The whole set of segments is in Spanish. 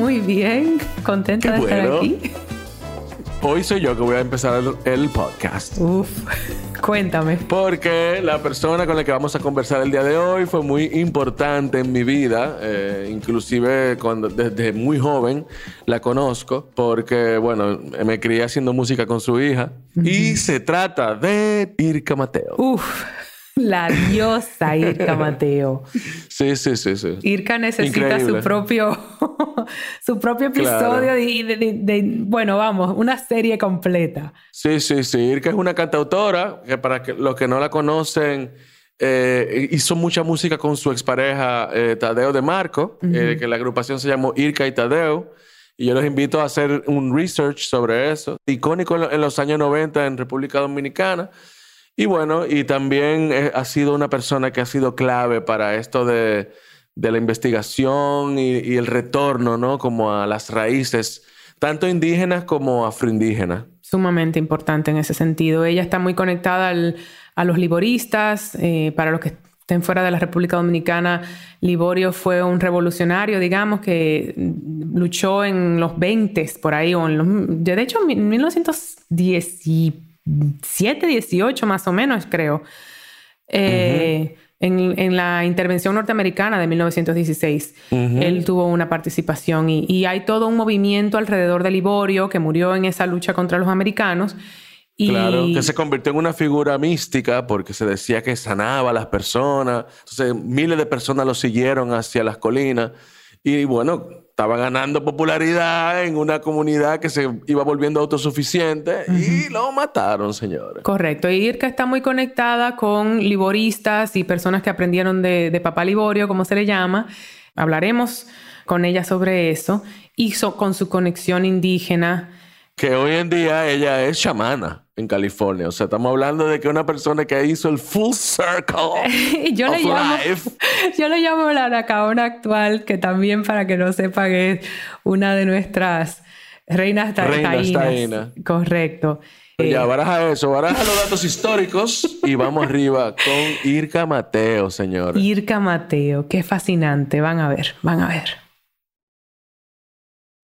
Muy bien, contenta Qué de estar bueno. aquí. Hoy soy yo que voy a empezar el, podcast. Uf, cuéntame. Porque la persona con la que vamos a conversar el día de hoy fue muy importante en mi vida, eh, inclusive cuando desde muy joven la conozco, porque bueno, me crié haciendo música con su hija y se trata de Irka Mateo. Uf, la diosa Irka Mateo. Sí, sí, sí, sí. Irka necesita Increíble. su propio, su propio episodio Claro. de, de- de- de- bueno, vamos, una serie completa. Sí, sí, sí. Irka es una cantautora que para que, los que no la conocen, eh, hizo mucha música con su expareja eh, Tadeo de Marco, eh, que la agrupación se llamó Irka y Tadeo. Y yo los invito a hacer un research sobre eso. Icónico en, en los años 90 en República Dominicana. Y bueno, y también eh, ha sido una persona que ha sido clave para esto de, de la investigación y, y el retorno, ¿no? Como a las raíces, tanto indígenas como afroindígenas. Sumamente importante en ese sentido. Ella está muy conectada al- a los liboristas. eh, para los que estén fuera de la República Dominicana, Liborio fue un revolucionario, digamos, que luchó en los 20 por ahí, o en los, de hecho en 1917, 18 más o menos, creo. Eh, en, en la intervención norteamericana de 1916, él tuvo una participación y, y hay todo un movimiento alrededor de Liborio que murió en esa lucha contra los americanos. Y Claro, que se convirtió en una figura mística porque se decía que sanaba a las personas. Entonces, miles de personas lo siguieron hacia las colinas. Y bueno, estaba ganando popularidad en una comunidad que se iba volviendo autosuficiente y lo mataron, señores. Correcto. Y Irka está muy conectada con liboristas y personas que aprendieron de, de Papá Liborio, como se le llama. Hablaremos con ella sobre eso y so- con su conexión indígena. Que hoy en día ella es chamana en California. O sea, estamos hablando de que una persona que hizo el full circle yo le of llamo, life. yo le llamo la Nacaona actual, que también para que no sepan es una de nuestras reinas ta- Reinas taínas. Correcto. Pues Eh, ya, baraja eso, baraja los datos históricos y vamos arriba con Irka Mateo, señores. Irka Mateo, qué fascinante. Van a ver, van a ver.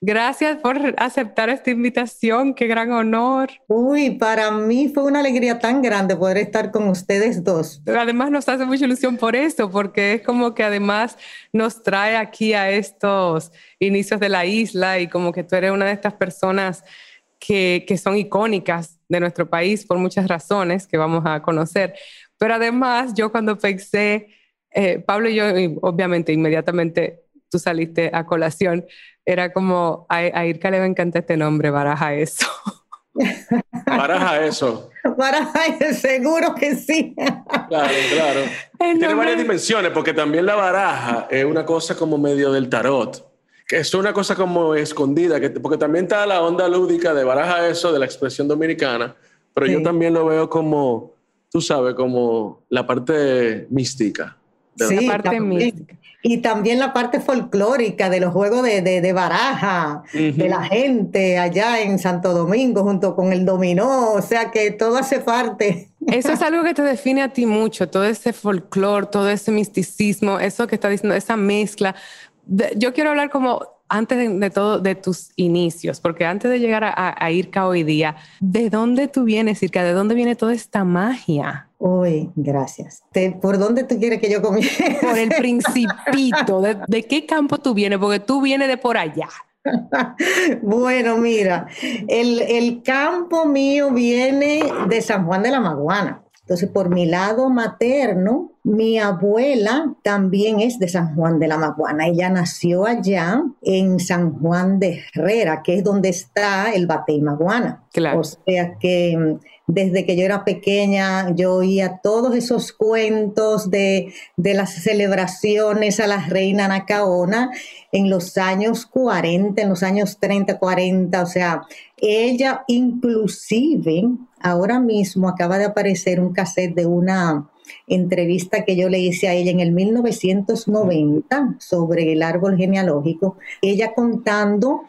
Gracias por aceptar esta invitación, qué gran honor. Uy, para mí fue una alegría tan grande poder estar con ustedes dos. Además nos hace mucha ilusión por esto, porque es como que además nos trae aquí a estos inicios de la isla y como que tú eres una de estas personas que, que son icónicas de nuestro país por muchas razones que vamos a conocer. Pero además yo cuando pensé, eh, Pablo y yo, obviamente inmediatamente tú saliste a colación, era como a, a Irka le va a encantar este nombre, baraja eso. Baraja eso. Para, seguro que sí. Claro, claro. El Tiene nombre- varias dimensiones, porque también la baraja es una cosa como medio del tarot. Que es una cosa como escondida, que, porque también está la onda lúdica de baraja eso, de la expresión dominicana, pero yo Sí. también lo veo como, tú sabes, como la parte mística. de- La parte también. mística. Y también la parte folclórica de los juegos de, de- de baraja, de la gente allá en Santo Domingo junto con el dominó, o sea que todo hace parte. Eso es algo que te define a ti mucho, todo ese folclore, todo ese misticismo, eso que está diciendo, esa mezcla. Yo quiero hablar como antes de, de todo de tus inicios, porque antes de llegar a, a, hoy día, ¿de dónde tú vienes, Irka? ¿De dónde viene toda esta magia? Uy, gracias. Te- ¿Por dónde tú quieres que yo comience? Por el principito, ¿de, de qué campo tú vienes? Porque tú vienes de por allá. Bueno, mira, el, el campo mío viene de San Juan de la Maguana. Entonces, por mi lado materno, mi abuela también es de San Juan de la Maguana. Ella nació allá en San Juan de Herrera, que es donde está el Batey Maguana. Claro. O sea que mm, desde que yo era pequeña, yo oía todos esos cuentos de, las celebraciones a la reina Nacaona en los años 40, en los años 30, 40, o sea, ella inclusive ahora mismo acaba de aparecer un cassette de una entrevista que yo le hice a ella en el 1990 sobre el árbol genealógico, ella contando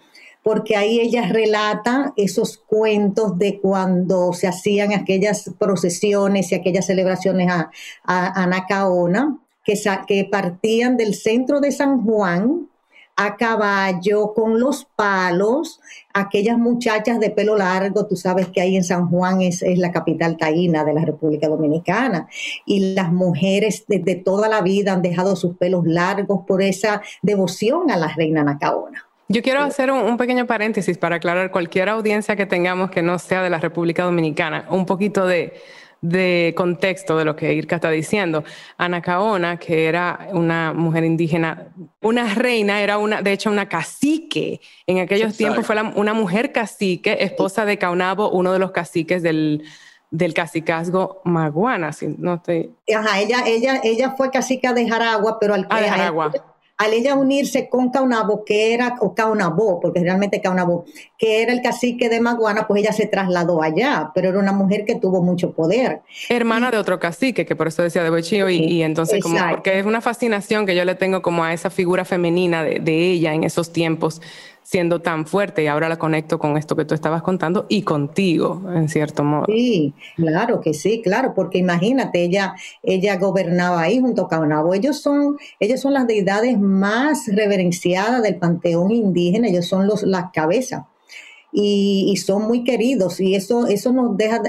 porque ahí ella relata esos cuentos de cuando se hacían aquellas procesiones y aquellas celebraciones a, a, Nacaona, que, que partían del centro de San Juan a caballo, con los palos, aquellas muchachas de pelo largo, tú sabes que ahí en San Juan es, la capital taína de la República Dominicana, y las mujeres desde toda la vida han dejado sus pelos largos por esa devoción a la reina Nacaona. Yo quiero hacer un, pequeño paréntesis para aclarar cualquier audiencia que tengamos que no sea de la República Dominicana, un poquito de, contexto de lo que Irka está diciendo. Anacaona, que era una mujer indígena, una reina, era una, de hecho, una cacique. En aquellos tiempos fue una mujer cacique, esposa de Caunabo, uno de los caciques del, del cacicazgo maguana. Si no estoy... Ajá, ella, ella, ella fue cacica de Jaragua, pero al ah, de Jaragua al ella unirse con Caunabo, que era, o Caunabó, porque realmente Caunabó, que era el cacique de Maguana, pues ella se trasladó allá, pero era una mujer que tuvo mucho poder. Hermana de otro cacique, que por eso decía de Bochillo, y, y, entonces como, porque es una fascinación que yo le tengo como a esa figura femenina de, de ella en esos tiempos, siendo tan fuerte y ahora la conecto con esto que tú estabas contando y contigo, en cierto modo. Sí, claro que sí, claro, porque imagínate, ella, ella gobernaba ahí junto a Caunabo. Ellos son, ellos son las deidades más reverenciadas del panteón indígena, ellos son los, las cabezas. Y, son muy queridos y eso, eso nos, deja,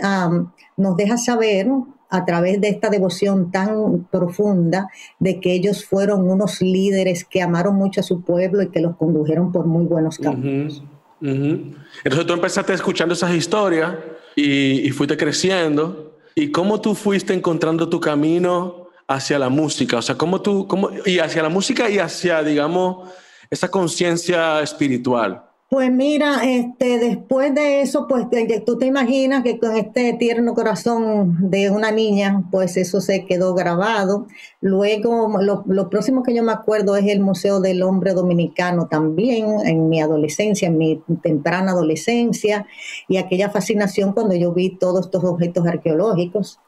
nos deja saber a través de esta devoción tan profunda de que ellos fueron unos líderes que amaron mucho a su pueblo y que los condujeron por muy buenos caminos. Entonces tú empezaste escuchando esas historias y, fuiste creciendo. ¿Y cómo tú fuiste encontrando tu camino hacia la música? O sea, ¿cómo tú, cómo, y hacia la música y hacia, digamos, esa conciencia espiritual? Pues mira, este, después de eso, pues tú te imaginas que con este tierno corazón de una niña, pues eso se quedó grabado. Luego, lo, próximo que yo me acuerdo es el Museo del Hombre Dominicano también, en mi adolescencia, en mi temprana adolescencia, y aquella fascinación cuando yo vi todos estos objetos arqueológicos.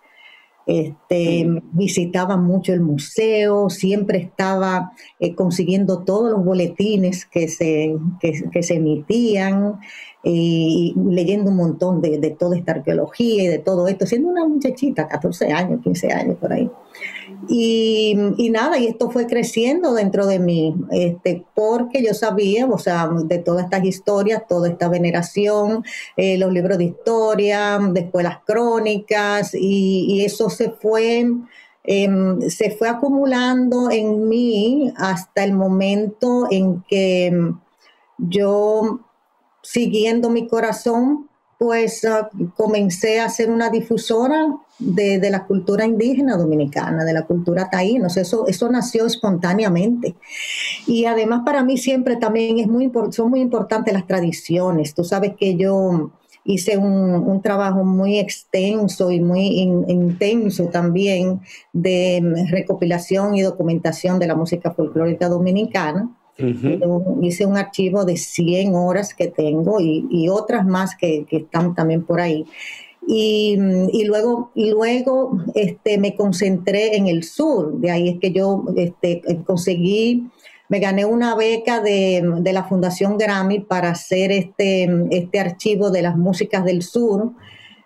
Este, visitaba mucho el museo, siempre estaba eh, consiguiendo todos los boletines que se, que, se emitían y leyendo un montón de, de, toda esta arqueología y de todo esto, siendo una muchachita, 14 años, 15 años por ahí. Y, nada, y esto fue creciendo dentro de mí, este, porque yo sabía, o sea, de todas estas historias, toda esta veneración, eh, los libros de historia, después las crónicas, y, eso se fue, em, se fue acumulando en mí hasta el momento en que yo, siguiendo mi corazón, pues ah, comencé a ser una difusora de, la cultura indígena dominicana, de la cultura taína. eso, eso nació espontáneamente. Y además para mí siempre también es muy, son muy importantes las tradiciones. Tú sabes que yo hice un, trabajo muy extenso y muy intenso también de recopilación y documentación de la música folclórica dominicana. Hice un archivo de 100 horas que tengo y, otras más que, están también por ahí. Y, luego, luego este, me concentré en el sur, de ahí es que yo este, conseguí, me gané una beca de, de, la Fundación Grammy para hacer este, este archivo de las músicas del sur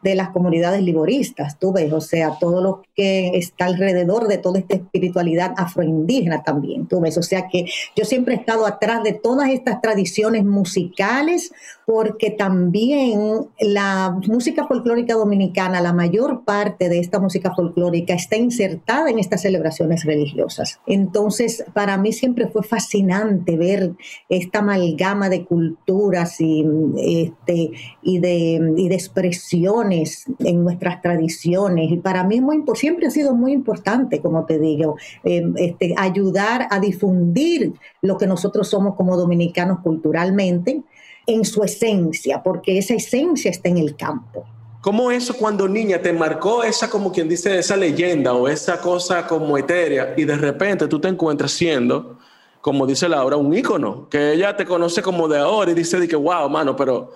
de las comunidades liboristas, tú ves, o sea, todo lo que está alrededor de toda esta espiritualidad afroindígena también, tú ves, o sea que yo siempre he estado atrás de todas estas tradiciones musicales, porque también la música folclórica dominicana, la mayor parte de esta música folclórica está insertada en estas celebraciones religiosas. Entonces, para mí siempre fue fascinante ver esta amalgama de culturas y, este, y, de, y de expresiones en nuestras tradiciones. Y para mí muy, siempre ha sido muy importante, como te digo, em, este, ayudar a difundir lo que nosotros somos como dominicanos culturalmente en su esencia, porque esa esencia está en el campo. ¿Cómo eso cuando niña te marcó esa, como quien dice, esa leyenda o esa cosa como etérea y de repente tú te encuentras siendo, como dice Laura, un ícono, que ella te conoce como de ahora y dice de que, wow, mano, pero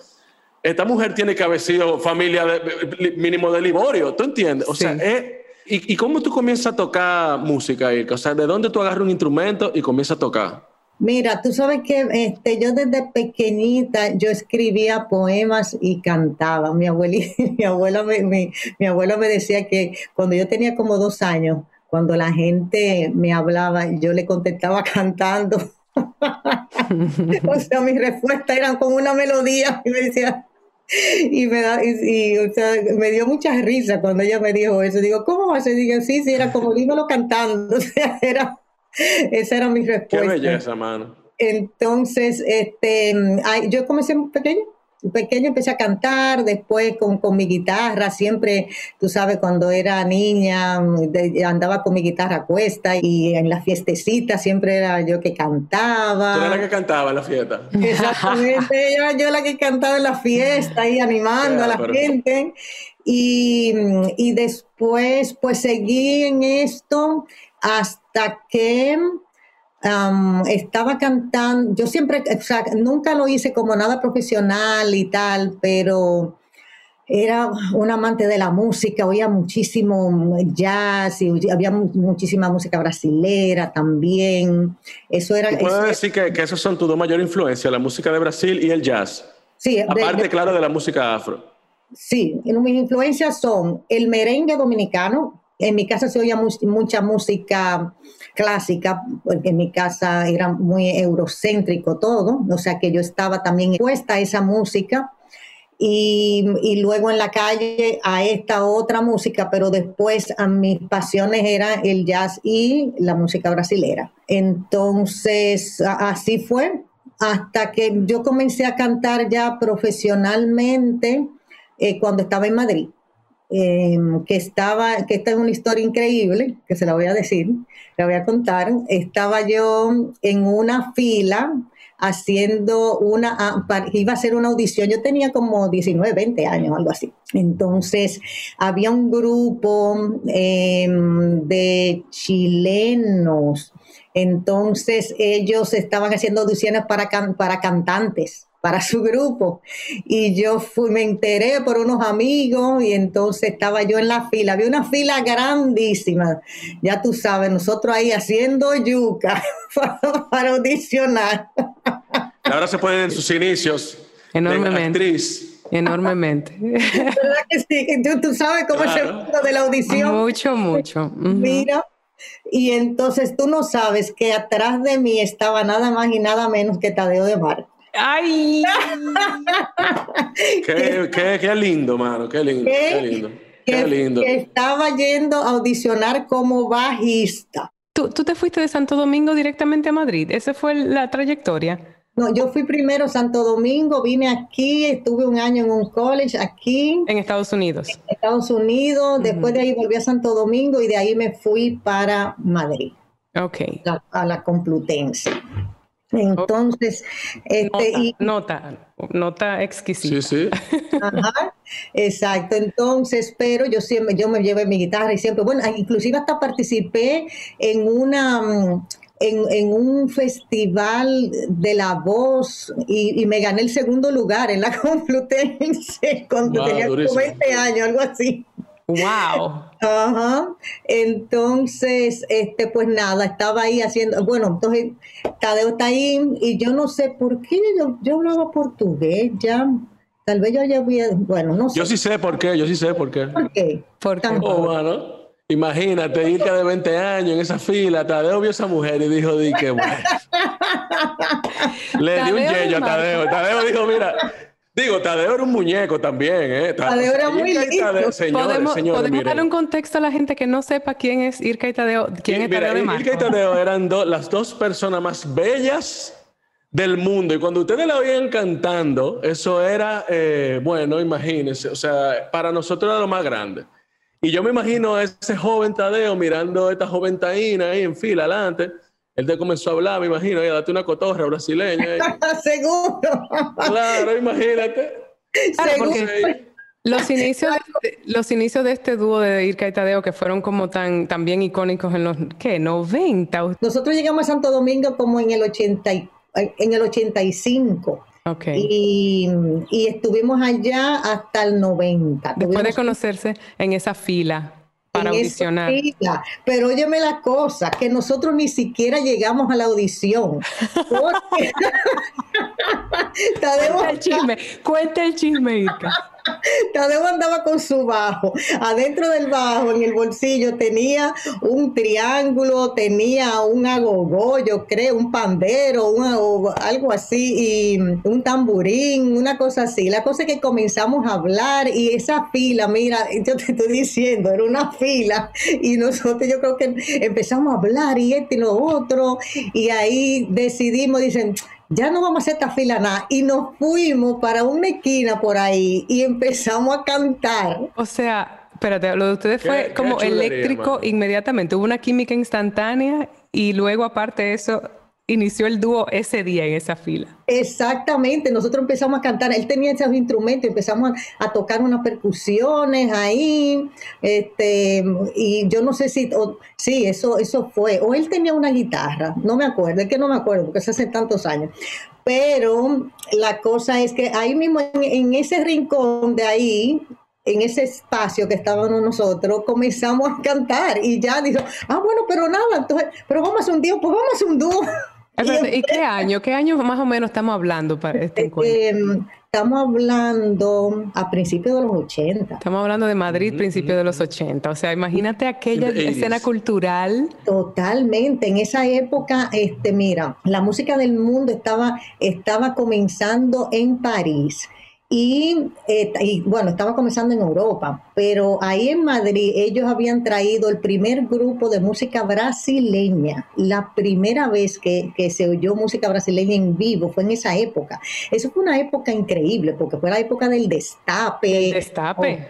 esta mujer tiene que haber sido familia de, mínimo de Liborio, ¿tú entiendes? O sea, ¿y, ¿y, cómo tú comienzas a tocar música, Irka? O sea, ¿de dónde tú agarras un instrumento y comienzas a tocar? Mira, tú sabes que este, yo desde pequeñita yo escribía poemas y cantaba. Mi abuelita, mi abuela me, mi, abuela me decía que cuando yo tenía como dos años, cuando la gente me hablaba, yo le contestaba cantando. o sea, mis respuestas eran con una melodía y me decía, y me da, y, o sea, me dio mucha risa cuando ella me dijo eso. Digo, ¿cómo va a ser? Digo, sí, sí, era como dímelo cantando. O sea, era Esa era mi respuesta. Qué belleza, mano. Entonces, este, yo comencé muy pequeño, pequeño empecé a cantar, después con, con, mi guitarra, siempre, tú sabes, cuando era niña, andaba con mi guitarra a cuesta y en las fiestecitas siempre era yo que cantaba. ¿Tú eras la que cantaba en la fiesta? Exactamente, era yo la que cantaba en la fiesta y animando a la gente. Y, y después, pues seguí en esto hasta que estaba cantando, yo siempre, o sea, nunca lo hice como nada profesional y tal, pero era un amante de la música, oía muchísimo jazz y había muchísima música brasilera también. Eso era. ¿Puedo decir que, que esos son tus dos mayores influencias, la música de Brasil y el jazz? Sí. Aparte, claro, de la música afro. Sí, mis influencias son el merengue dominicano, en mi casa se oía mucha música clásica, porque en mi casa era muy eurocéntrico todo, o sea que yo estaba también expuesta a esa música. Y, luego en la calle a esta otra música, pero después a mis pasiones era el jazz y la música brasilera. Entonces, así fue hasta que yo comencé a cantar ya profesionalmente eh, cuando estaba en Madrid. Em, que estaba, que esta es una historia increíble, que se la voy a decir, la voy a contar. Estaba yo en una fila haciendo una, ah, iba a hacer una audición, yo tenía como 19, 20 años, algo así. Entonces, había un grupo em, de chilenos, entonces ellos estaban haciendo audiciones para, para cantantes para su grupo. Y yo fui, me enteré por unos amigos y entonces estaba yo en la fila. Había una fila grandísima. Ya tú sabes, nosotros ahí haciendo yuca para, audicionar. Ahora se puede en sus inicios. Enormemente. actriz. Enormemente. ¿Verdad que sí? Tú, sabes cómo es el mundo de la audición. Mucho, mucho. Mira. Y entonces tú no sabes que atrás de mí estaba nada más y nada menos que Tadeo de Mar. ¡Ay! qué, lindo, mano, qué lindo, qué, lindo. Qué lindo. estaba yendo a audicionar como bajista. ¿Tú, ¿Tú te fuiste de Santo Domingo directamente a Madrid? ¿Esa fue la trayectoria? No, yo fui primero a Santo Domingo, vine aquí, estuve un año en un college aquí. En Estados Unidos. En Estados Unidos, después de ahí volví a Santo Domingo y de ahí me fui para Madrid. Ok. a la Complutense. Entonces, este, nota, nota, exquisita. Sí, sí. Ajá, exacto. Entonces, pero yo siempre, yo me llevé mi guitarra y siempre, bueno, inclusive hasta participé en una, mm, en, un festival de la voz y, me gané el segundo lugar en la Complutense cuando tenía 20 años, algo así. Wow. Ajá. Entonces, este, pues nada, estaba ahí haciendo, bueno, entonces Tadeo está ahí y yo no sé por qué yo, yo hablaba portugués ya. Tal vez yo ya había, bueno, no sé. Yo sí sé por qué, yo sí sé por qué. ¿Por qué? ¿Por qué? Oh, bueno. Imagínate, irte de 20 años en esa fila, Tadeo vio a esa mujer y dijo, di que bueno. Le di un yello a Tadeo. Tadeo dijo, mira, Digo, Tadeo era un muñeco también, ¿eh? Tadeo era muy lindo. podemos, podemos darle un contexto a la gente que no sepa quién es Irka y Tadeo. ¿Quién es Tadeo de Irka y Tadeo eran las dos personas más bellas del mundo. Y cuando ustedes la oían cantando, eso era, eh, bueno, imagínense, o sea, para nosotros era lo más grande. Y yo me imagino a ese joven Tadeo mirando a esta joven Taína ahí en fila adelante él te comenzó a hablar, me imagino, y date una cotorra brasileña. Seguro. Claro, imagínate. Claro, porque Los inicios, de, los inicios de este dúo de Irka y Tadeo que fueron como tan, tan bien icónicos en los, ¿qué? 90. Nosotros llegamos a Santo Domingo como en el 80, en el 85. Okay. Y, y, estuvimos allá hasta el 90. Después de conocerse en esa fila para audicionar. Fila. Pero óyeme la cosa, que nosotros ni siquiera llegamos a la audición. Porque... cuenta el chisme, cuenta el chisme. Tadeo andaba con su bajo. Adentro del bajo, en el bolsillo, tenía un triángulo, tenía un agogó, yo creo, un pandero, un algo así, y un tamburín, una cosa así. La cosa es que comenzamos a hablar y esa fila, mira, yo te estoy diciendo, era una fila y nosotros yo creo que empezamos a hablar y este y lo otro y ahí decidimos, dicen, ya no vamos a hacer esta fila nada. Y nos fuimos para una esquina por ahí y empezamos a cantar. O sea, espérate, lo de ustedes fue como eléctrico inmediatamente. Hubo una química instantánea y luego aparte de eso inició el dúo ese día en esa fila. Exactamente, nosotros empezamos a cantar, él tenía esos instrumentos, empezamos a, tocar unas percusiones ahí, este, y yo no sé si, sí, eso, eso fue, o él tenía una guitarra, no me acuerdo, es que no me acuerdo, porque es hace tantos años, pero la cosa es que ahí mismo, en, ese rincón de ahí, en ese espacio que estábamos nosotros, comenzamos a cantar y ya dijo, ah, bueno, pero nada, entonces, pero vamos a un dúo, pues vamos a un dúo. ¿Y qué año? ¿Qué año más o menos estamos hablando para este encuentro? Em, estamos hablando a principios de los 80. Estamos hablando de Madrid, principios de los 80. O sea, imagínate aquella escena cultural. Totalmente. En esa época, este, mira, la música del mundo estaba, estaba comenzando en París. Y, eh, y, bueno, estaba comenzando en Europa, pero ahí en Madrid ellos habían traído el primer grupo de música brasileña. La primera vez que, se oyó música brasileña en vivo fue en esa época. Eso fue una época increíble, porque fue la época del destape. El destape.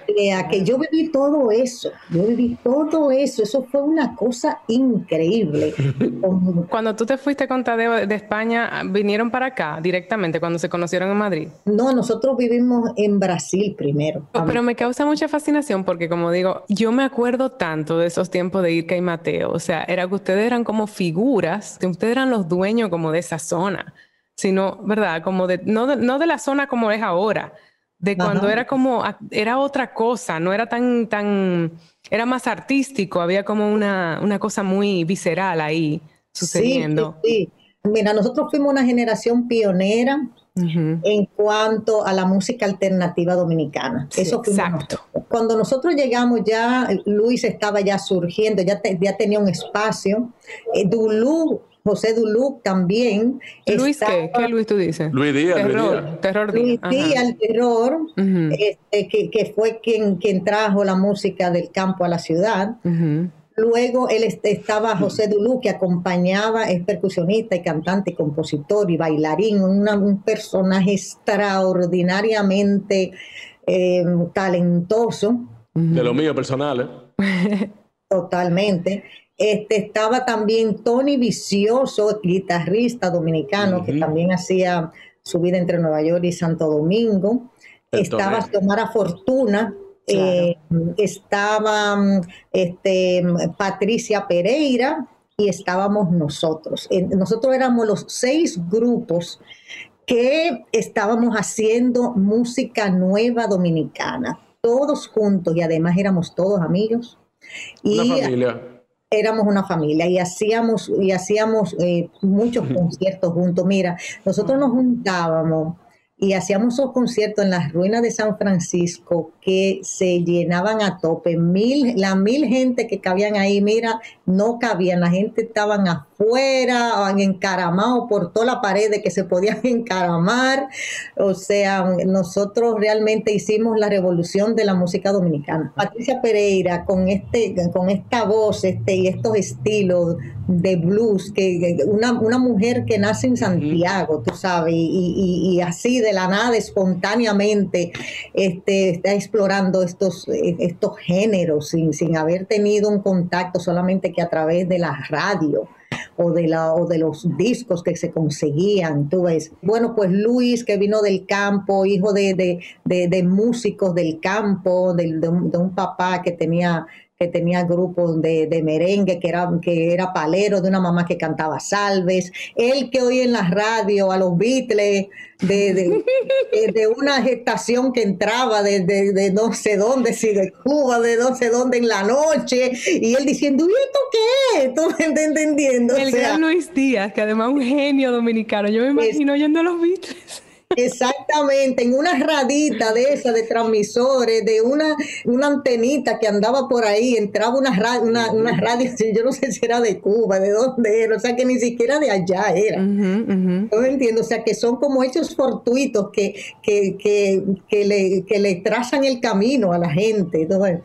que yo viví todo eso, yo viví todo eso, eso fue una cosa increíble. cuando tú te fuiste con Tadeo de España, ¿vinieron para acá directamente cuando se conocieron en Madrid? No, nosotros vivimos vivimos en Brasil primero. Pero me causa mucha fascinación porque, como digo, yo me acuerdo tanto de esos tiempos de Irka y Mateo. O sea, era que ustedes eran como figuras, que ustedes eran los dueños como de esa zona, sino, ¿verdad? Como de, no de, no de la zona como es ahora, de cuando era como, era otra cosa, no era tan, tan, era más artístico, había como una, una cosa muy visceral ahí sucediendo. Sí, sí, sí. Mira, nosotros fuimos una generación pionera en cuanto a la música alternativa dominicana. Eso fue exacto. Cuando nosotros llegamos ya, Luis estaba ya surgiendo, ya, ya tenía un espacio. Eh, Dulú, José Dulú también. ¿Luis qué? ¿Qué Luis tú dices? Luis Díaz. Terror, terror Luis Díaz, el terror, este, que, que, fue quien, quien trajo la música del campo a la ciudad. Luego él estaba José Dulú, que acompañaba, es percusionista y cantante, y compositor y bailarín, un personaje extraordinariamente eh, talentoso. De lo mío personal, ¿eh? Totalmente. Este, estaba también Tony Vicioso, guitarrista dominicano, que también hacía su vida entre Nueva York y Santo Domingo. estaba Tomara Fortuna, eh, estaba este, Patricia Pereira y estábamos nosotros. nosotros éramos los seis grupos que estábamos haciendo música nueva dominicana, todos juntos y además éramos todos amigos. Y una familia. Éramos una familia y hacíamos, y hacíamos eh, muchos conciertos juntos. Mira, nosotros nos juntábamos y hacíamos esos conciertos en las ruinas de San Francisco que se llenaban a tope. Mil, la mil gente que cabían ahí, mira, no cabían, la gente estaban afuera, encaramados por toda la pared de que se podían encaramar. O sea, nosotros realmente hicimos la revolución de la música dominicana. Patricia Pereira, con, este, con esta voz este, y estos estilos de blues, que una, una mujer que nace en Santiago, tú sabes, y, y así de la nada, espontáneamente, este, está explorando estos, estos géneros sin, sin haber tenido un contacto solamente que a través de la radio o de, la, o de los discos que se conseguían, tú ves. Bueno, pues Luis, que vino del campo, hijo de, de, músicos del campo, de, de un papá que tenía que tenía grupos de, de, merengue, que era, que era palero, de una mamá que cantaba salves, él que oye en la radio a los Beatles, de, de, una gestación que entraba de, de, no sé dónde, si de Cuba, de no sé dónde en la noche, y él diciendo, ¿y esto qué es? ¿Tú me estás entendiendo? El gran Luis Díaz, que además es un genio dominicano, yo me imagino oyendo a los Beatles. Exactamente, en una radita de esa de transmisores, de una, una antenita que andaba por ahí, entraba una, una, una radio, yo no sé si era de Cuba, de dónde era, o sea que ni siquiera de allá era. No entiendo, o sea que son como hechos fortuitos que, que, que, que, le, que le trazan el camino a la gente. Entonces,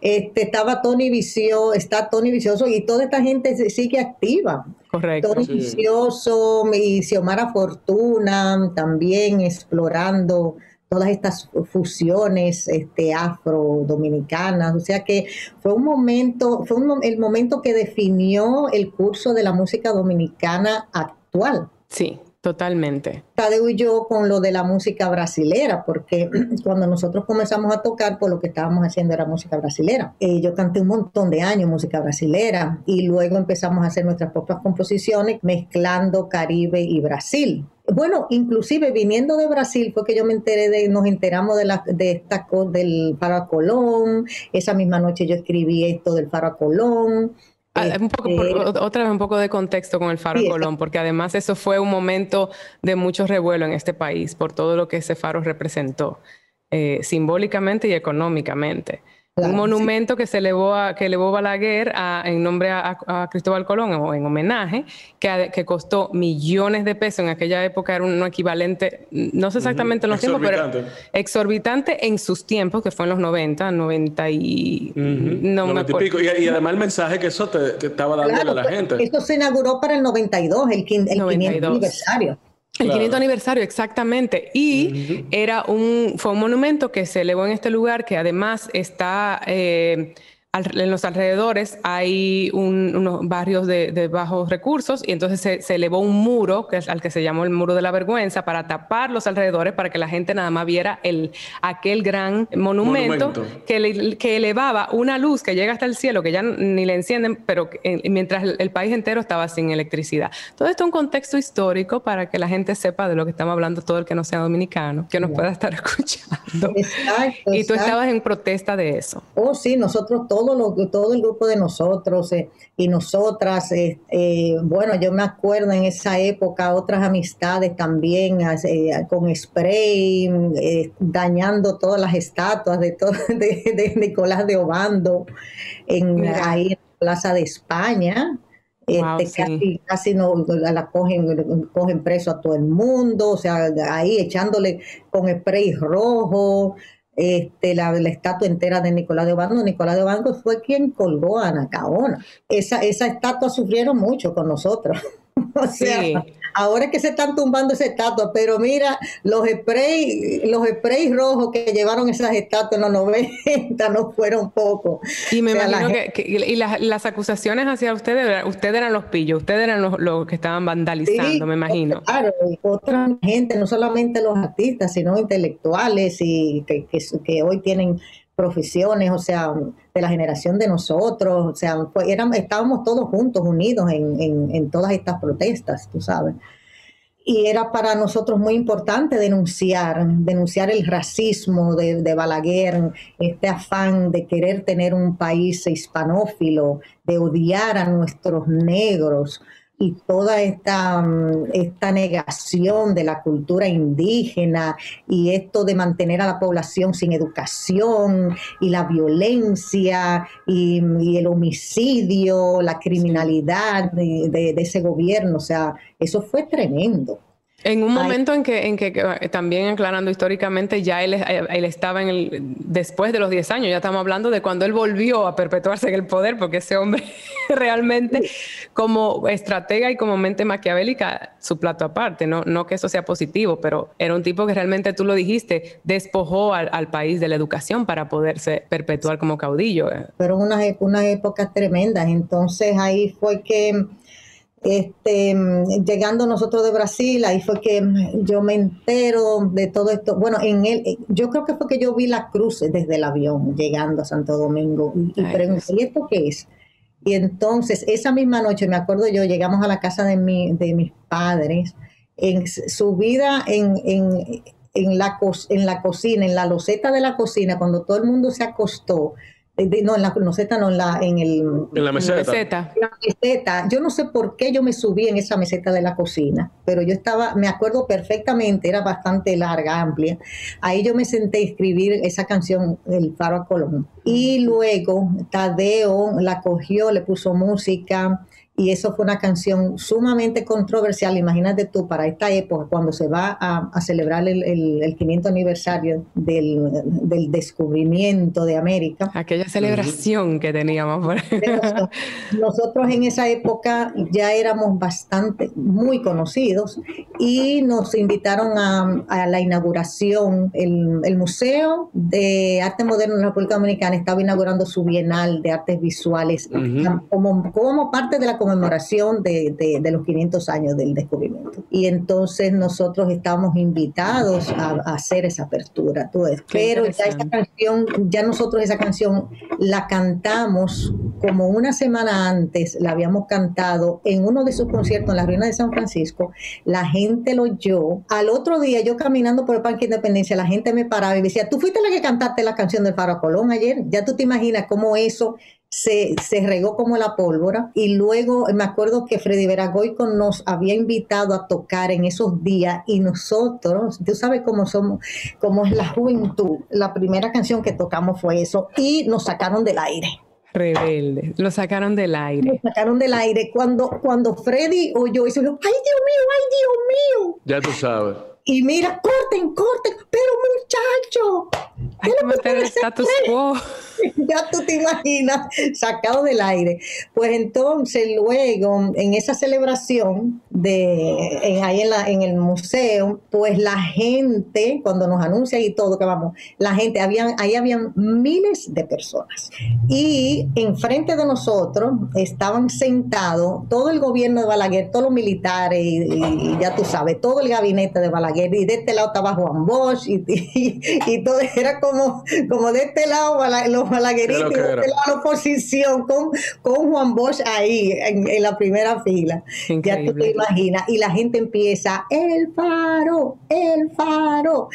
este, estaba Tony Vicioso, está Tony Vicioso y toda esta gente sigue activa. Correcto. Tony Vicioso y Xiomara Fortuna también explorando todas estas fusiones este, afro-dominicanas. O sea que fue un momento, fue el momento que definió el curso de la música dominicana actual. Sí, Totalmente. Tadeo y yo con lo de la música brasilera, porque cuando nosotros comenzamos a tocar, pues lo que estábamos haciendo era música brasilera. Eh, yo canté un montón de años música brasilera y luego empezamos a hacer nuestras propias composiciones mezclando Caribe y Brasil. Bueno, inclusive viniendo de Brasil fue que yo me enteré de, nos enteramos de, la, de esta del Faro Colón. Esa misma noche yo escribí esto del Faro Colón. Ah, un poco, este, otra vez un poco de contexto con el Faro Colón, porque además eso fue un momento de mucho revuelo en este país por todo lo que ese faro representó, eh, simbólicamente y económicamente un monumento que se elevó a, que elevó Balaguer en nombre a, Cristóbal Colón o en homenaje, que, que, costó millones de pesos. En aquella época era un, equivalente, no sé exactamente en los tiempos, pero exorbitante en sus tiempos, que fue en los 90, 90 y... no me acuerdo. Y, y, además el mensaje que eso te, estaba dando a la gente. Esto se inauguró para el 92, el, el 500 aniversario. El 500 aniversario, exactamente. Y era un, fue un monumento que se elevó en este lugar que además está eh, en los alrededores hay unos barrios de, bajos recursos y entonces se, elevó un muro, que es al que se llamó el muro de la vergüenza, para tapar los alrededores, para que la gente nada más viera el, aquel gran monumento, Que, que, elevaba una luz que llega hasta el cielo, que ya ni le encienden, pero mientras el, país entero estaba sin electricidad. Todo esto es un contexto histórico para que la gente sepa de lo que estamos hablando, todo el que no sea dominicano, que nos pueda estar escuchando. Exacto, y tú estabas en protesta de eso. Oh, sí, nosotros todos todo, lo, todo el grupo de nosotros eh, y nosotras, eh, eh, bueno, yo me acuerdo en esa época otras amistades también con spray, dañando todas las estatuas de, todo, de, Nicolás de Obando en, ahí en la Plaza de España. Este, casi, casi no la cogen, cogen preso a todo el mundo, o sea, ahí echándole con spray rojo, este, la, estatua entera de Nicolás de Obando. Nicolás de Obando fue quien colgó a Anacaona. Esa, esa estatua sufrieron mucho con nosotros. o sea, ahora es que se están tumbando esa estatua, pero mira, los sprays, los sprays rojos que llevaron esas estatuas en los 90 no fueron pocos. Y me imagino que, y las, acusaciones hacia ustedes, ustedes eran los pillos, ustedes eran los, que estaban vandalizando, me imagino. Claro, otra gente, no solamente los artistas, sino intelectuales y que, que hoy tienen profesiones, o sea, de la generación de nosotros, o sea, estábamos todos juntos, unidos en, todas estas protestas, tú sabes. Y era para nosotros muy importante denunciar, denunciar el racismo de, de Balaguer, este afán de querer tener un país hispanófilo, de odiar a nuestros negros, y toda esta, mm, esta negación de la cultura indígena y esto de mantener a la población sin educación y la violencia y, el homicidio, la criminalidad de, de ese gobierno, o sea, eso fue tremendo. En un momento en que, en que, eh, también aclarando históricamente, ya él, eh, él, estaba en el, después de los 10 años, ya estamos hablando de cuando él volvió a perpetuarse en el poder, porque ese hombre realmente como estratega y como mente maquiavélica, su plato aparte, no, no que eso sea positivo, pero era un tipo que realmente, tú lo dijiste, despojó al, al país de la educación para poderse perpetuar como caudillo. Pero unas, unas épocas tremendas, entonces ahí fue que Este, llegando nosotros de Brasil, ahí fue que yo me entero de todo esto. Bueno, en él, yo creo que fue que yo vi la cruz desde el avión llegando a Santo Domingo y, pregunté, ¿y esto qué es? Y entonces, esa misma noche, me acuerdo yo, llegamos a la casa de, mi, de mis padres, en su vida en, en, en, la, en la cocina, en la loseta de la cocina, cuando todo el mundo se acostó, no, en la meseta, no, en la, en el, en la meseta. La meseta. Yo no sé por qué yo me subí en esa meseta de la cocina, pero yo estaba, me acuerdo perfectamente, era bastante larga, amplia. Ahí yo me senté a escribir esa canción, El Faro a Colón. Y luego Tadeo la cogió, le puso música, y eso fue una canción sumamente controversial. Imagínate tú, para esta época, cuando se va a, celebrar el, el, 500 aniversario del, descubrimiento de América. Aquella celebración que teníamos. Por Nosotros en esa época ya éramos bastante, muy conocidos y nos invitaron a, la inauguración. El, el, Museo de Arte Moderno de la República Dominicana estaba inaugurando su Bienal de Artes Visuales como, como parte de la conmemoración de, de, los 500 años del descubrimiento. Y entonces nosotros estábamos invitados a, hacer esa apertura. Pero ya esa canción, ya nosotros esa canción la cantamos como una semana antes, la habíamos cantado en uno de sus conciertos en la Ruina de San Francisco. La gente lo oyó. Al otro día, yo caminando por el Parque Independencia, la gente me paraba y me decía, tú fuiste la que cantaste la canción del Faro Colón ayer. Ya tú te imaginas cómo eso se, regó como la pólvora y luego me acuerdo que Freddy Veragoico nos había invitado a tocar en esos días y nosotros, tú sabes cómo somos, cómo es la juventud, la primera canción que tocamos fue eso y nos sacaron del aire. Rebelde, lo sacaron del aire. Lo sacaron del aire. Cuando, cuando Freddy oyó eso, ¡ay Dios mío, ay Dios mío! Ya tú sabes. Y mira, corten, corten, pero muchacho. Hay que meter el status quo. ya tú te imaginas, sacado del aire. Pues entonces luego, en esa celebración de ahí en, la, en el museo, pues la gente, cuando nos anuncia y todo que vamos, la gente, habían, ahí habían miles de personas. Y enfrente de nosotros estaban sentados todo el gobierno de Balaguer, todos los militares, y ya tú sabes, todo el gabinete de Balaguer y de este lado estaba Juan Bosch y, y, todo era como, como de este lado los balagueritos y de este lado la oposición con, con Juan Bosch ahí en, la primera fila. Ya tú Y la gente empieza, el faro, el faro.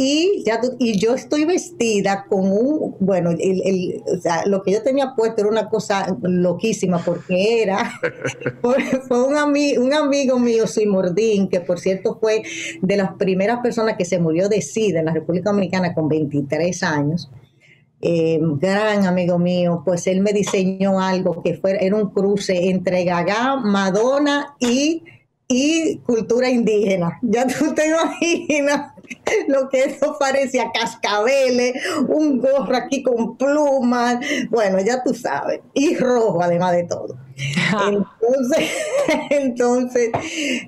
Y, ya y yo estoy vestida con un, bueno, el, o sea, lo que yo tenía puesto era una cosa loquísima porque era, fue, un, un amigo mío, Simordín, que por cierto fue de las primeras personas que se murió de SIDA en la República Dominicana con 23 años. Eh, gran amigo mío, pues él me diseñó algo que fue, era un cruce entre Gaga, Madonna y, y cultura indígena. Ya tú te imaginas lo que eso parecía cascabeles, un gorro aquí con plumas, bueno, ya tú sabes, y rojo además de todo. Entonces, entonces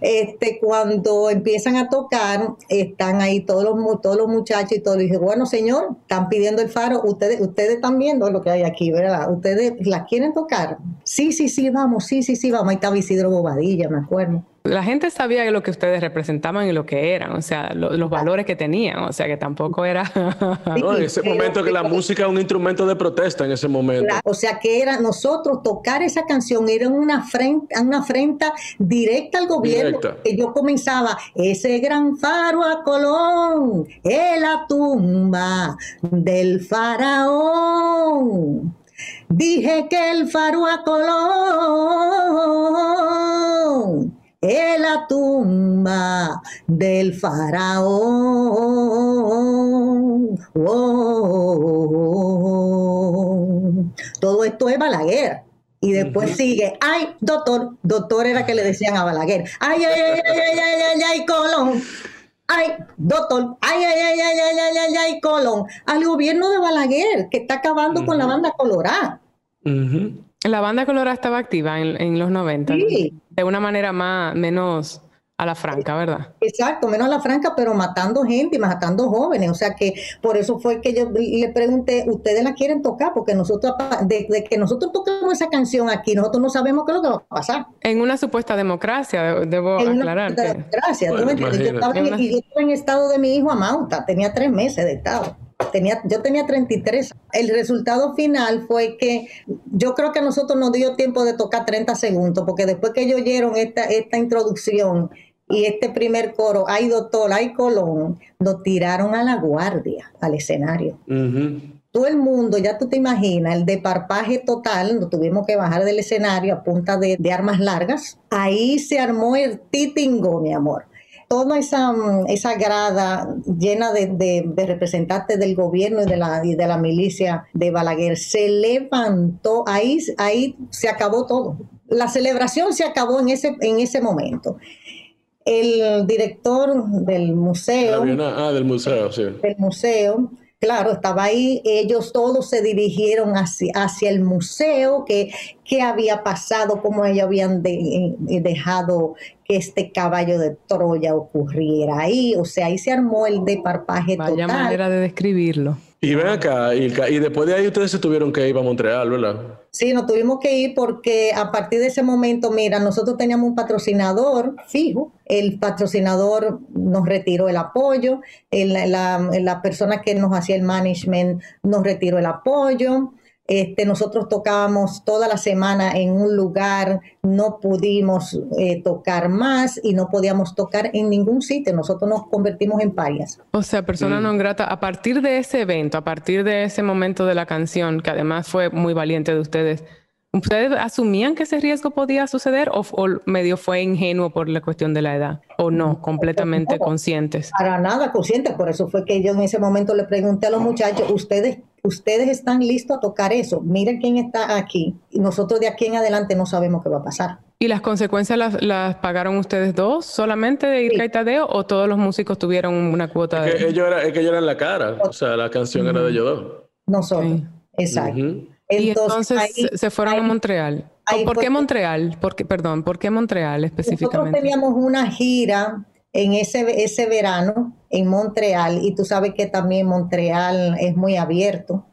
este, cuando empiezan a tocar, están ahí todos los, todos los muchachos y todo. Y dije, bueno, señor, están pidiendo el faro, ustedes, ustedes están viendo lo que hay aquí, ¿verdad? ¿Ustedes la quieren tocar? Sí, sí, sí, vamos, sí, sí, sí, vamos. Ahí estaba Isidro Bobadilla, me acuerdo la gente sabía lo que ustedes representaban y lo que eran, o sea, los valores que tenían, o sea, que tampoco era... no, en ese momento que la música es un instrumento de protesta en ese momento. O sea, que era nosotros tocar esa canción era una afrenta, una afrenta directa al gobierno. Que yo comenzaba, ese gran faro a Colón, es la tumba del faraón. Dije que el faro a Colón en la tumba del faraón. Todo esto es Balaguer. Y después sigue, ay, doctor, doctor era que le decían a Balaguer, ay, ay, ay, ay, ay, ay, ay, ay, Colón, ay, doctor, ay, ay, ay, ay, ay, ay, ay, ay, Colón, al gobierno de Balaguer, que está acabando con la banda colorada. La banda colorada estaba activa en, los 90, de una manera más, menos a la franca, ¿verdad? Exacto, menos a la franca, pero matando gente y matando jóvenes. O sea que por eso fue que yo le pregunté, ¿ustedes la quieren tocar? Porque nosotros, desde que nosotros tocamos esa canción aquí, nosotros no sabemos qué es lo que va a pasar. En una supuesta democracia, debo en aclarar. Una democracia, ¿tú me entiendes? Yo estaba, en, y yo estaba en estado de mi hijo a Mauta, tenía tres meses de estado. Tenía, yo tenía 33. El resultado final fue que yo creo que a nosotros nos dio tiempo de tocar 30 segundos, porque después que ellos oyeron esta, esta introducción y este primer coro, ay doctor, ay Colón, nos tiraron a la guardia, al escenario. Todo el mundo, ya tú te imaginas, el parpaje total, nos tuvimos que bajar del escenario a punta de, armas largas. Ahí se armó el titingo, mi amor toda esa, esa grada llena de, representantes del gobierno y de, la, y de la milicia de Balaguer se levantó, ahí, ahí se acabó todo. La celebración se acabó en ese, en ese momento el director del museo. ah, del museo, sí. Del museo, claro, estaba ahí. Ellos todos se dirigieron hacia, hacia el museo, que qué había pasado, cómo ellos habían eh, dejado que este caballo de Troya ocurriera ahí. O sea, ahí se armó el deparpaje Vaya manera de describirlo. Y ven acá, y, después de ahí ustedes se tuvieron que ir a Montreal, ¿verdad? Sí, nos tuvimos que ir porque a partir de ese momento, mira, nosotros teníamos un patrocinador fijo, el patrocinador nos retiró el apoyo, la persona que nos hacía el management nos retiró el apoyo, este, nosotros tocábamos toda la semana en un lugar, no pudimos eh, tocar más y no podíamos tocar en ningún sitio. Nosotros nos convertimos en parias. O sea, persona mm. no grata. A partir de ese evento, a partir de ese momento de la canción, que además fue muy valiente de ustedes, ¿Ustedes asumían que ese riesgo podía suceder o, medio fue ingenuo por la cuestión de la edad? ¿O no, completamente conscientes? Para nada conscientes, por eso fue que yo en ese momento le pregunté a los muchachos, ¿ustedes, ustedes están listos a tocar eso? Miren quién está aquí. Y nosotros de aquí en adelante no sabemos qué va a pasar. ¿Y las consecuencias las, pagaron ustedes dos solamente de ir sí. Tadeo o todos los músicos tuvieron una cuota es que de... Ellos era, es que ellos eran la cara, o sea, la canción era de ellos dos. Nosotros, exacto. y entonces se fueron a Montreal. ¿Por qué Montreal? perdón, ¿por qué Montreal específicamente? Nosotros teníamos una gira en ese, ese verano en Montreal y tú sabes que también Montreal es muy abierto.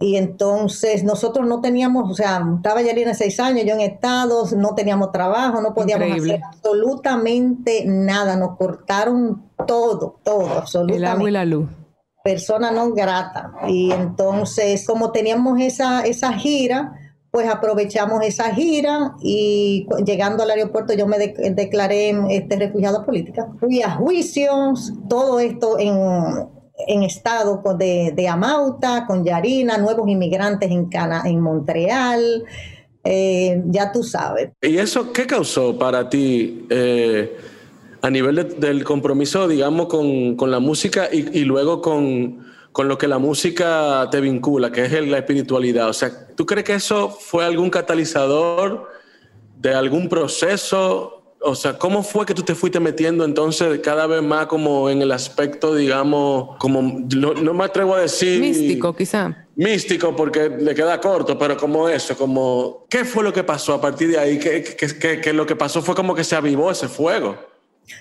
Y entonces nosotros no teníamos, o sea, estaba Yarina seis años, yo en Estados, no teníamos trabajo, no podíamos hacer absolutamente nada, nos cortaron todo, todo, absolutamente. El agua y la luz persona no grata. Y entonces, como teníamos esa, esa gira, pues aprovechamos esa gira y llegando al aeropuerto yo me declaré este, refugiada política. Fui a juicios, todo esto en, en estado de, de, Amauta, con Yarina, nuevos inmigrantes en, Cana, en Montreal, eh, ya tú sabes. ¿Y eso qué causó para ti? Eh, a nivel del compromiso, digamos, con, con la música y luego con, con, lo que la música te vincula, que es la espiritualidad. O sea, ¿tú crees que eso fue algún catalizador de algún proceso? O sea, ¿cómo fue que tú te fuiste metiendo entonces cada vez más como en el aspecto, digamos, como, no, no me atrevo a decir... Místico, quizá. Místico porque le queda corto, pero como eso, como, ¿qué fue lo que pasó a partir de ahí? ¿Qué, qué, qué, lo que pasó fue como que se avivó ese fuego?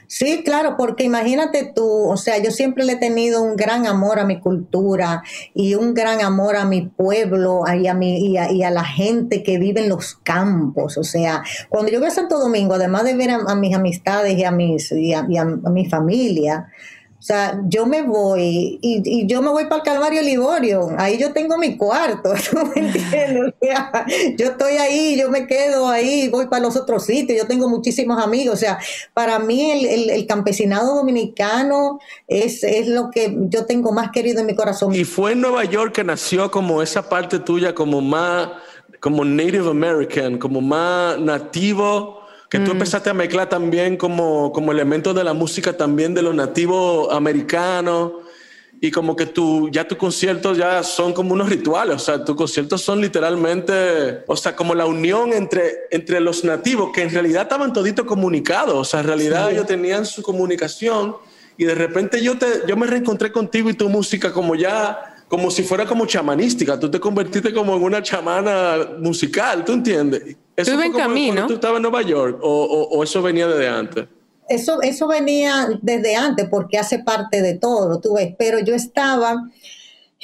Sí, claro, porque imagínate tú, o sea, yo siempre le he tenido un gran amor a mi cultura y un gran amor a mi pueblo y a, mi, y a, la gente que vive en los campos. O sea, cuando yo voy a Santo Domingo, además de ver a, mis amistades y a, mis, y a mi familia, o sea, yo me voy y, yo me voy para el Calvario Liborio. Ahí yo tengo mi cuarto, yo estoy ahí, yo me quedo ahí, voy para los otros sitios. Yo tengo muchísimos amigos. O sea, para mí el, campesinado dominicano es, es, lo que yo tengo más querido en mi corazón. Y fue en Nueva York que nació como esa parte tuya, como más, como Native American, como más nativo que tú mm. empezaste a mezclar también como, como elementos de la música también de los nativos americanos y como que tú, ya tus conciertos ya son como unos rituales, o sea, tus conciertos son literalmente, o sea, como la unión entre, entre los nativos, que en realidad estaban toditos comunicados, o sea, en realidad ellos tenían su comunicación y de repente yo, te, yo me reencontré contigo y tu música como ya como si fuera como chamanística. Tú te convertiste como en una chamana musical, ¿tú entiendes? Eso en camino. ¿Tú estabas en Nueva York o, o, eso venía desde antes? eso, eso venía desde antes porque hace parte de todo, tú ves, pero yo estaba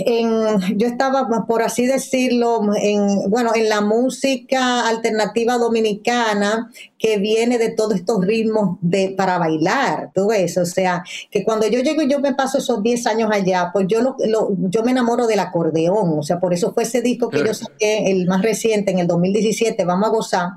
yo estaba, por así decirlo, en, bueno, en la música alternativa dominicana que viene de todos estos ritmos de, para bailar, tú ves, o sea, que cuando yo llego y yo me paso esos 10 años allá, pues yo, lo, yo me enamoro del acordeón, o sea, por eso fue ese disco que yo saqué, el más reciente, en el 2017, Vamos a gozar,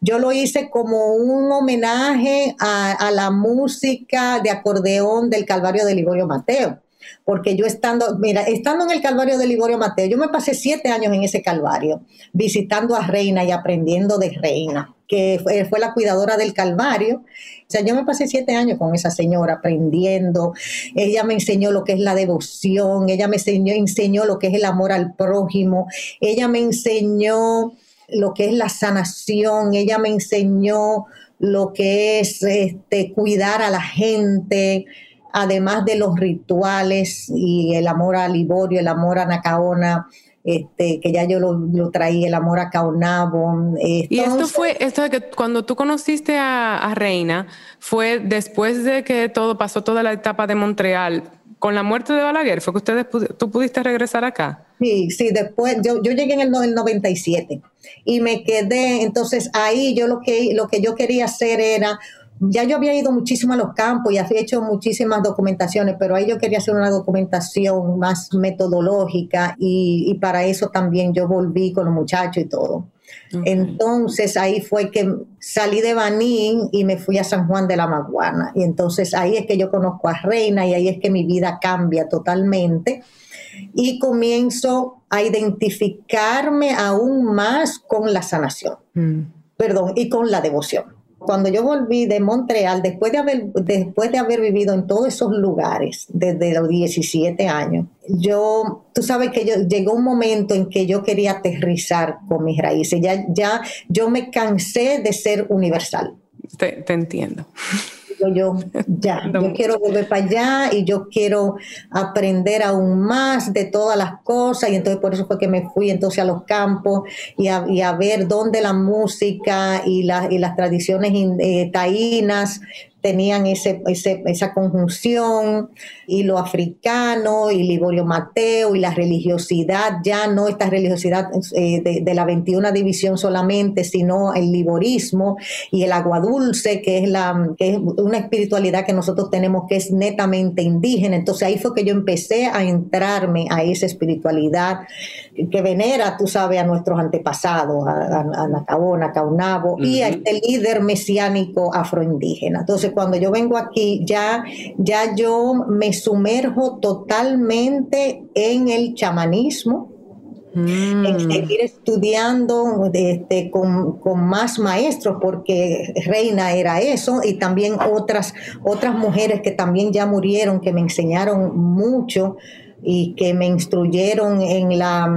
yo lo hice como un homenaje a, a la música de acordeón del Calvario de Liborio Mateo porque yo estando, mira, estando en el Calvario de Liborio Mateo, yo me pasé siete años en ese Calvario, visitando a Reina y aprendiendo de Reina, que fue, la cuidadora del Calvario. O sea, yo me pasé siete años con esa señora aprendiendo. Ella me enseñó lo que es la devoción, ella me enseñó, enseñó lo que es el amor al prójimo, ella me enseñó lo que es la sanación, ella me enseñó lo que es este, cuidar a la gente, además de los rituales y el amor a Liborio, el amor a Nacaona, este, que ya yo lo, traí, el amor a Caonabo. y esto fue, esto de que cuando tú conociste a, Reina, fue después de que todo pasó toda la etapa de Montreal, con la muerte de Balaguer, ¿fue que ustedes, tú pudiste regresar acá? Sí, sí, después, yo, yo llegué en el, el 97 y me quedé, entonces ahí yo lo que, lo que yo quería hacer era ya yo había ido muchísimo a los campos y había hecho muchísimas documentaciones, pero ahí yo quería hacer una documentación más metodológica y, para eso también yo volví con los muchachos y todo. Entonces ahí fue que salí de Banín y me fui a San Juan de la Maguana. Y entonces ahí es que yo conozco a Reina y ahí es que mi vida cambia totalmente y comienzo a identificarme aún más con la sanación, mm. perdón, y con la devoción cuando yo volví de Montreal, después de haber, después de haber vivido en todos esos lugares desde los 17 años, yo, tú sabes que yo, llegó un momento en que yo quería aterrizar con mis raíces. Ya, ya yo me cansé de ser universal. te entiendo yo, ya, yo quiero volver para allá y yo quiero aprender aún más de todas las cosas y entonces por eso fue que me fui entonces a los campos y a, y a ver dónde la música y, la, y las tradiciones eh, taínas tenían ese, esa conjunción, y lo africano, y Liborio Mateo, y la religiosidad, ya no esta religiosidad eh, de, la 21 división solamente, sino el liborismo y el agua dulce, que es, la, que es una espiritualidad que nosotros tenemos que es netamente indígena. Entonces ahí fue que yo empecé a entrarme a esa espiritualidad que venera, tú sabes, a nuestros antepasados, a, a, Nacabona, Caunabo, y a este líder mesiánico afroindígena. Entonces, cuando yo vengo aquí, ya, ya yo me sumerjo totalmente en el chamanismo, en mm. seguir estudiando este, con, con, más maestros, porque Reina era eso, y también otras, otras mujeres que también ya murieron, que me enseñaron mucho y que me instruyeron en la,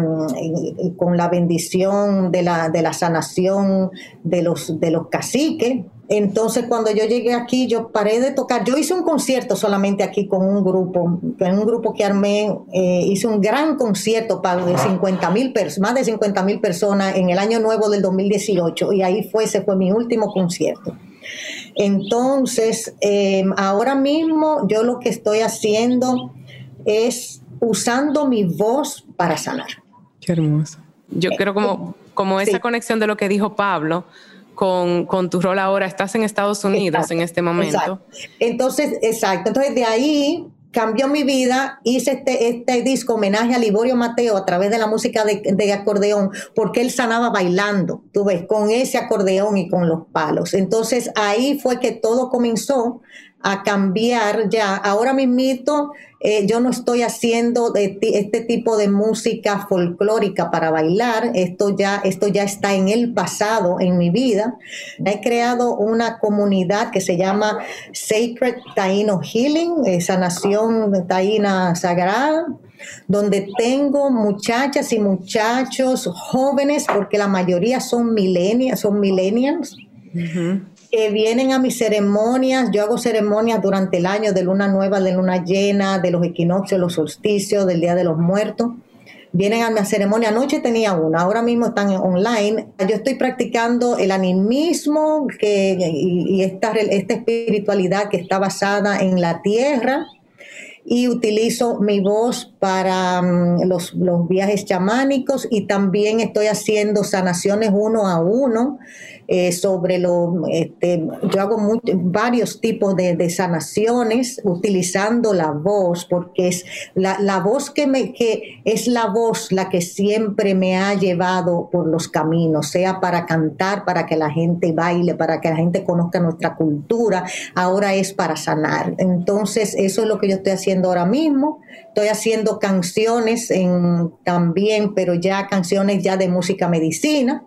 con la bendición de la, de la sanación de los, de los caciques. Entonces, cuando yo llegué aquí, yo paré de tocar. Yo hice un concierto solamente aquí con un grupo, con un grupo que armé, eh, hice un gran concierto para de 50 mil más de 50 mil personas en el año nuevo del 2018 y ahí fue, ese fue mi último concierto. Entonces, eh, ahora mismo yo lo que estoy haciendo es usando mi voz para sanar. Qué hermoso. Yo creo como, como esa conexión de lo que dijo Pablo, con, con, tu rol ahora. Estás en Estados Unidos en este momento. Entonces, exacto. Entonces, de ahí cambió mi vida, hice este, este disco homenaje a Liborio Mateo a través de la música de, de, acordeón, porque él sanaba bailando, tú ves, con ese acordeón y con los palos. Entonces ahí fue que todo comenzó a cambiar ya. Ahora mismito eh, yo no estoy haciendo este tipo de música folclórica para bailar. Esto ya, esto ya está en el pasado, en mi vida. He creado una comunidad que se llama Sacred Taino Healing, eh, sanación taína sagrada donde tengo muchachas y muchachos jóvenes, porque la mayoría son millennials, son millennials, que vienen a mis ceremonias. Yo hago ceremonias durante el año de luna nueva, de luna llena, de los equinoccios, los solsticios, del Día de los Muertos. vienen a mi ceremonia. Anoche tenía una, ahora mismo están online. Yo estoy practicando el animismo y, esta, esta espiritualidad que está basada en la tierra y utilizo mi voz para mm, los, los, viajes chamánicos y también estoy haciendo sanaciones uno a uno eh, sobre lo, este, yo hago varios tipos de, sanaciones utilizando la voz, porque es la, la, voz que me, que es la voz la que siempre me ha llevado por los caminos, sea para cantar, para que la gente baile, para que la gente conozca nuestra cultura, ahora es para sanar. Entonces, eso es lo que yo estoy haciendo ahora mismo. Estoy haciendo canciones en, también, pero ya canciones ya de música medicina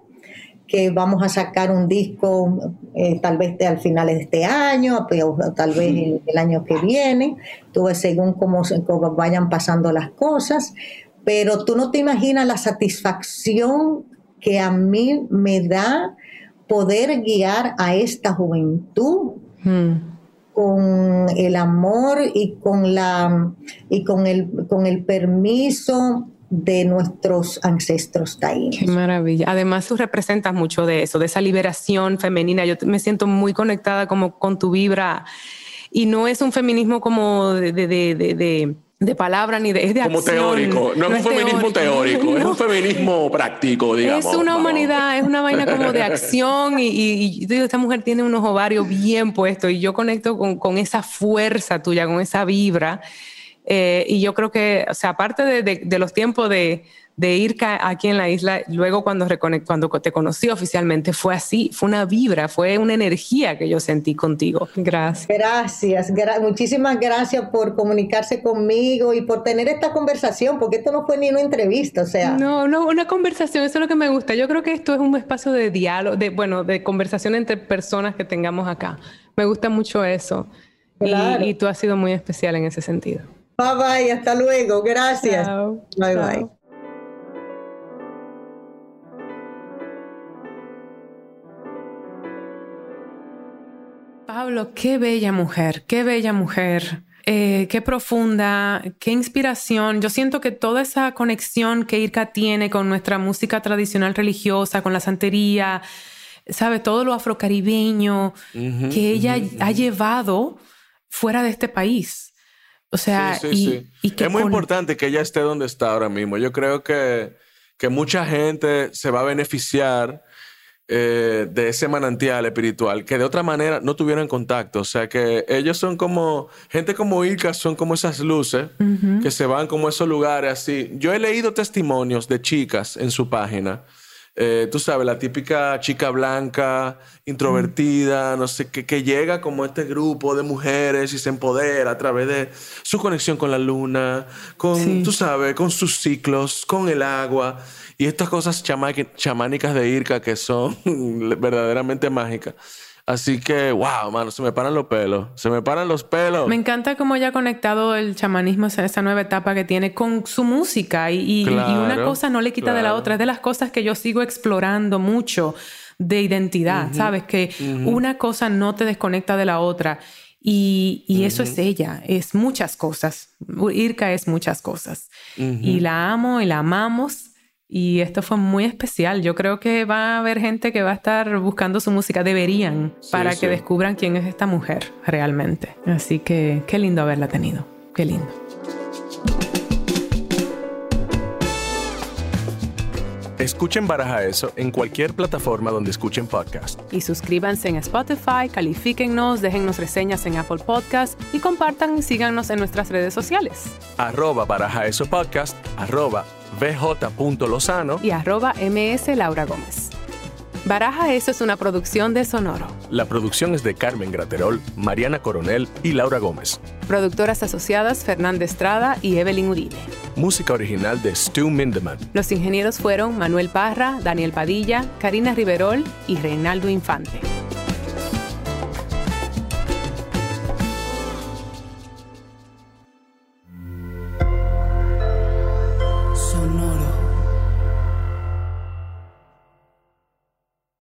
que vamos a sacar un disco eh, tal vez al finales de este año, o tal vez el, año que viene, todo según cómo, cómo, vayan pasando las cosas, pero tú no te imaginas la satisfacción que a mí me da poder guiar a esta juventud. Hmm. con el amor y con la y con el con el permiso de nuestros ancestros taínos. Qué maravilla. Además, tú representas mucho de eso, de esa liberación femenina. Yo me siento muy conectada como con tu vibra y no es un feminismo como de, de, de, de palabra ni de, es de como teórico, no, es un feminismo teórico, es un feminismo práctico, digamos. Es una humanidad, es una vaina como de acción y, y, digo, esta mujer tiene unos ovarios bien puestos y yo conecto con, con esa fuerza tuya, con esa vibra eh, y yo creo que, o sea, aparte de, los tiempos de, ir aquí en la isla, luego cuando, cuando te conocí oficialmente, fue así, fue una vibra, fue una energía que yo sentí contigo. Gracias. Gracias, muchísimas gracias por comunicarse conmigo y por tener esta conversación, porque esto no fue ni una entrevista, o sea. No, no, una conversación, eso es lo que me gusta. Yo creo que esto es un espacio de diálogo, de, bueno, de conversación entre personas que tengamos acá. Me gusta mucho eso. y tú has sido muy especial en ese sentido. Bye bye, hasta luego. Gracias. Bye bye. Pablo, qué bella mujer, qué bella mujer. Eh, qué profunda, qué inspiración. Yo siento que toda esa conexión que Irka tiene con nuestra música tradicional religiosa, con la santería, sabe, todo lo afrocaribeño que ella ha llevado fuera de este país. O sea, y, es muy importante que ella esté donde está ahora mismo. Yo creo que, que mucha gente se va a beneficiar eh, de ese manantial espiritual que de otra manera no tuvieron contacto. O sea, que ellos son como, gente como Ilka son como esas luces que se van como esos lugares así. Yo he leído testimonios de chicas en su página eh, tú sabes, la típica chica blanca, introvertida, no sé, que, que llega como este grupo de mujeres y se empodera a través de su conexión con la luna, con, tú sabes, con sus ciclos, con el agua y estas cosas chamánicas de Irka que son verdaderamente mágicas. Así que, wow, mano, se me paran los pelos. Se me paran los pelos. Me encanta cómo ya ha conectado el chamanismo, esa nueva etapa que tiene con su música. Y, una cosa no le quita de la otra. Es de las cosas que yo sigo explorando mucho de identidad, ¿sabes? Que una cosa no te desconecta de la otra. Y, eso es ella, es muchas cosas. Irka es muchas cosas. Y la amo y la amamos y esto fue muy especial. Yo creo que va a haber gente que va a estar buscando su música. Deberían para que descubran quién es esta mujer realmente. Así que qué lindo haberla tenido. Qué lindo. Escuchen Baraja Eso en cualquier plataforma donde escuchen podcast. Y suscríbanse en Spotify, califíquennos, déjennos reseñas en Apple Podcast y compartan y síganos en nuestras redes sociales. Arroba Baraja Eso Podcast, arroba bj.lozano y arroba ms Laura Gómez. Baraja Eso es una producción de Sonoro. La producción es de Carmen Graterol, Mariana Coronel y Laura Gómez. Productoras asociadas Fernanda Estrada y Evelyn Uribe. Música original de Stu Mindeman. Los ingenieros fueron Manuel Parra, Daniel Padilla, Karina Riverol y Reinaldo Infante.